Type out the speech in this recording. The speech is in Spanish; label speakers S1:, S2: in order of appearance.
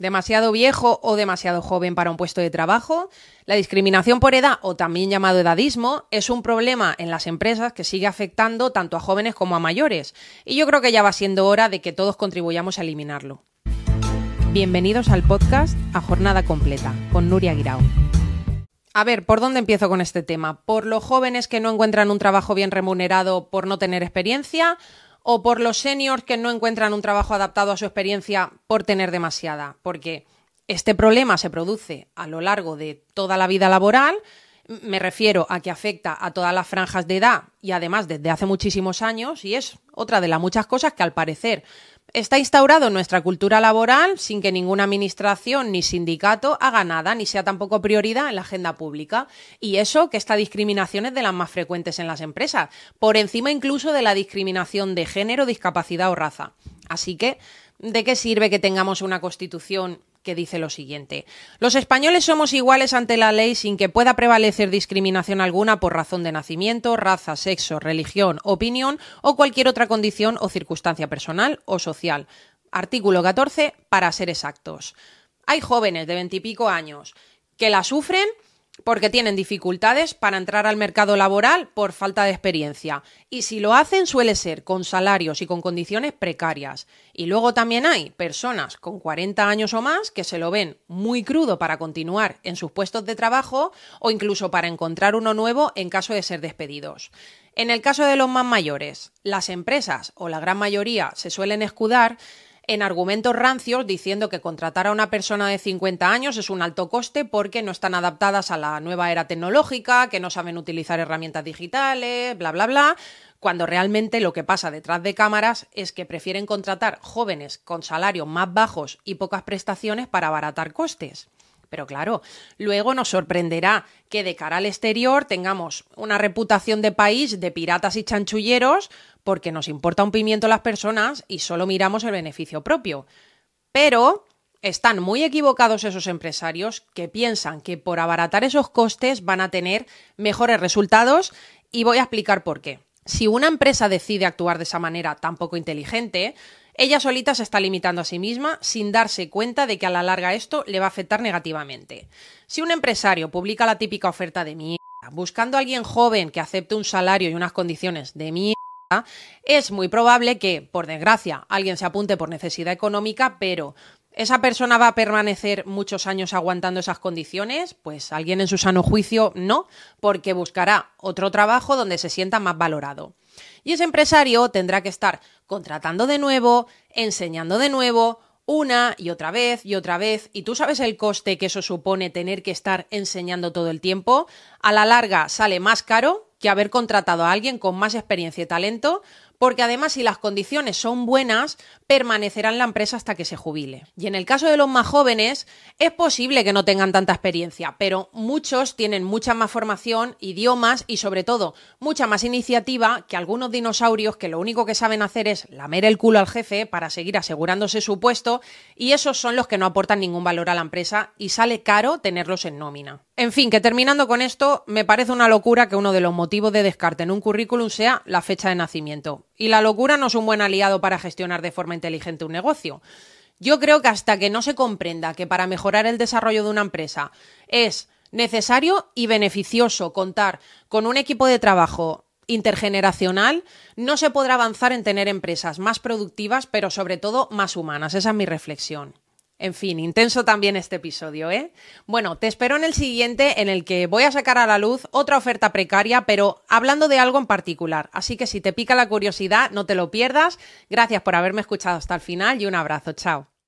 S1: demasiado viejo o demasiado joven para un puesto de trabajo. La discriminación por edad, o también llamado edadismo, es un problema en las empresas que sigue afectando tanto a jóvenes como a mayores. Y yo creo que ya va siendo hora de que todos contribuyamos a eliminarlo. Bienvenidos al podcast A Jornada Completa, con Nuria Guirao. A ver, ¿por dónde empiezo con este tema? ¿Por los jóvenes que no encuentran un trabajo bien remunerado por no tener experiencia? O por los seniors que no encuentran un trabajo adaptado a su experiencia por tener demasiada, porque este problema se produce a lo largo de toda la vida laboral, me refiero a que afecta a todas las franjas de edad y además desde hace muchísimos años y es otra de las muchas cosas que al parecer Está instaurado en nuestra cultura laboral sin que ninguna administración ni sindicato haga nada, ni sea tampoco prioridad en la agenda pública. Y eso que esta discriminación es de las más frecuentes en las empresas, por encima incluso de la discriminación de género, discapacidad o raza. Así que, ¿de qué sirve que tengamos una constitución que dice lo siguiente. Los españoles somos iguales ante la ley sin que pueda prevalecer discriminación alguna por razón de nacimiento, raza, sexo, religión, opinión o cualquier otra condición o circunstancia personal o social. Artículo 14, para ser exactos. Hay jóvenes de veintipico años que la sufren porque tienen dificultades para entrar al mercado laboral por falta de experiencia. Y si lo hacen suele ser con salarios y con condiciones precarias. Y luego también hay personas con 40 años o más que se lo ven muy crudo para continuar en sus puestos de trabajo o incluso para encontrar uno nuevo en caso de ser despedidos. En el caso de los más mayores, las empresas o la gran mayoría se suelen escudar en argumentos rancios diciendo que contratar a una persona de 50 años es un alto coste porque no están adaptadas a la nueva era tecnológica, que no saben utilizar herramientas digitales, bla, bla, bla, cuando realmente lo que pasa detrás de cámaras es que prefieren contratar jóvenes con salarios más bajos y pocas prestaciones para abaratar costes. Pero claro, luego nos sorprenderá que de cara al exterior tengamos una reputación de país de piratas y chanchulleros porque nos importa un pimiento las personas y solo miramos el beneficio propio. Pero están muy equivocados esos empresarios que piensan que por abaratar esos costes van a tener mejores resultados y voy a explicar por qué. Si una empresa decide actuar de esa manera tan poco inteligente, ella solita se está limitando a sí misma sin darse cuenta de que a la larga esto le va a afectar negativamente. Si un empresario publica la típica oferta de mierda, buscando a alguien joven que acepte un salario y unas condiciones de mierda, es muy probable que, por desgracia, alguien se apunte por necesidad económica, pero ¿Esa persona va a permanecer muchos años aguantando esas condiciones? Pues alguien en su sano juicio no, porque buscará otro trabajo donde se sienta más valorado. Y ese empresario tendrá que estar contratando de nuevo, enseñando de nuevo, una y otra vez y otra vez, y tú sabes el coste que eso supone tener que estar enseñando todo el tiempo, a la larga sale más caro que haber contratado a alguien con más experiencia y talento, porque además si las condiciones son buenas, permanecerá en la empresa hasta que se jubile. Y en el caso de los más jóvenes, es posible que no tengan tanta experiencia, pero muchos tienen mucha más formación, idiomas y sobre todo mucha más iniciativa que algunos dinosaurios que lo único que saben hacer es lamer el culo al jefe para seguir asegurándose su puesto y esos son los que no aportan ningún valor a la empresa y sale caro tenerlos en nómina. En fin, que terminando con esto, me parece una locura que uno de los motivos de descarte en un currículum sea la fecha de nacimiento. Y la locura no es un buen aliado para gestionar de forma inteligente un negocio. Yo creo que hasta que no se comprenda que para mejorar el desarrollo de una empresa es necesario y beneficioso contar con un equipo de trabajo intergeneracional, no se podrá avanzar en tener empresas más productivas, pero sobre todo más humanas. Esa es mi reflexión. En fin, intenso también este episodio, ¿eh? Bueno, te espero en el siguiente en el que voy a sacar a la luz otra oferta precaria, pero hablando de algo en particular. Así que si te pica la curiosidad, no te lo pierdas. Gracias por haberme escuchado hasta el final y un abrazo. Chao.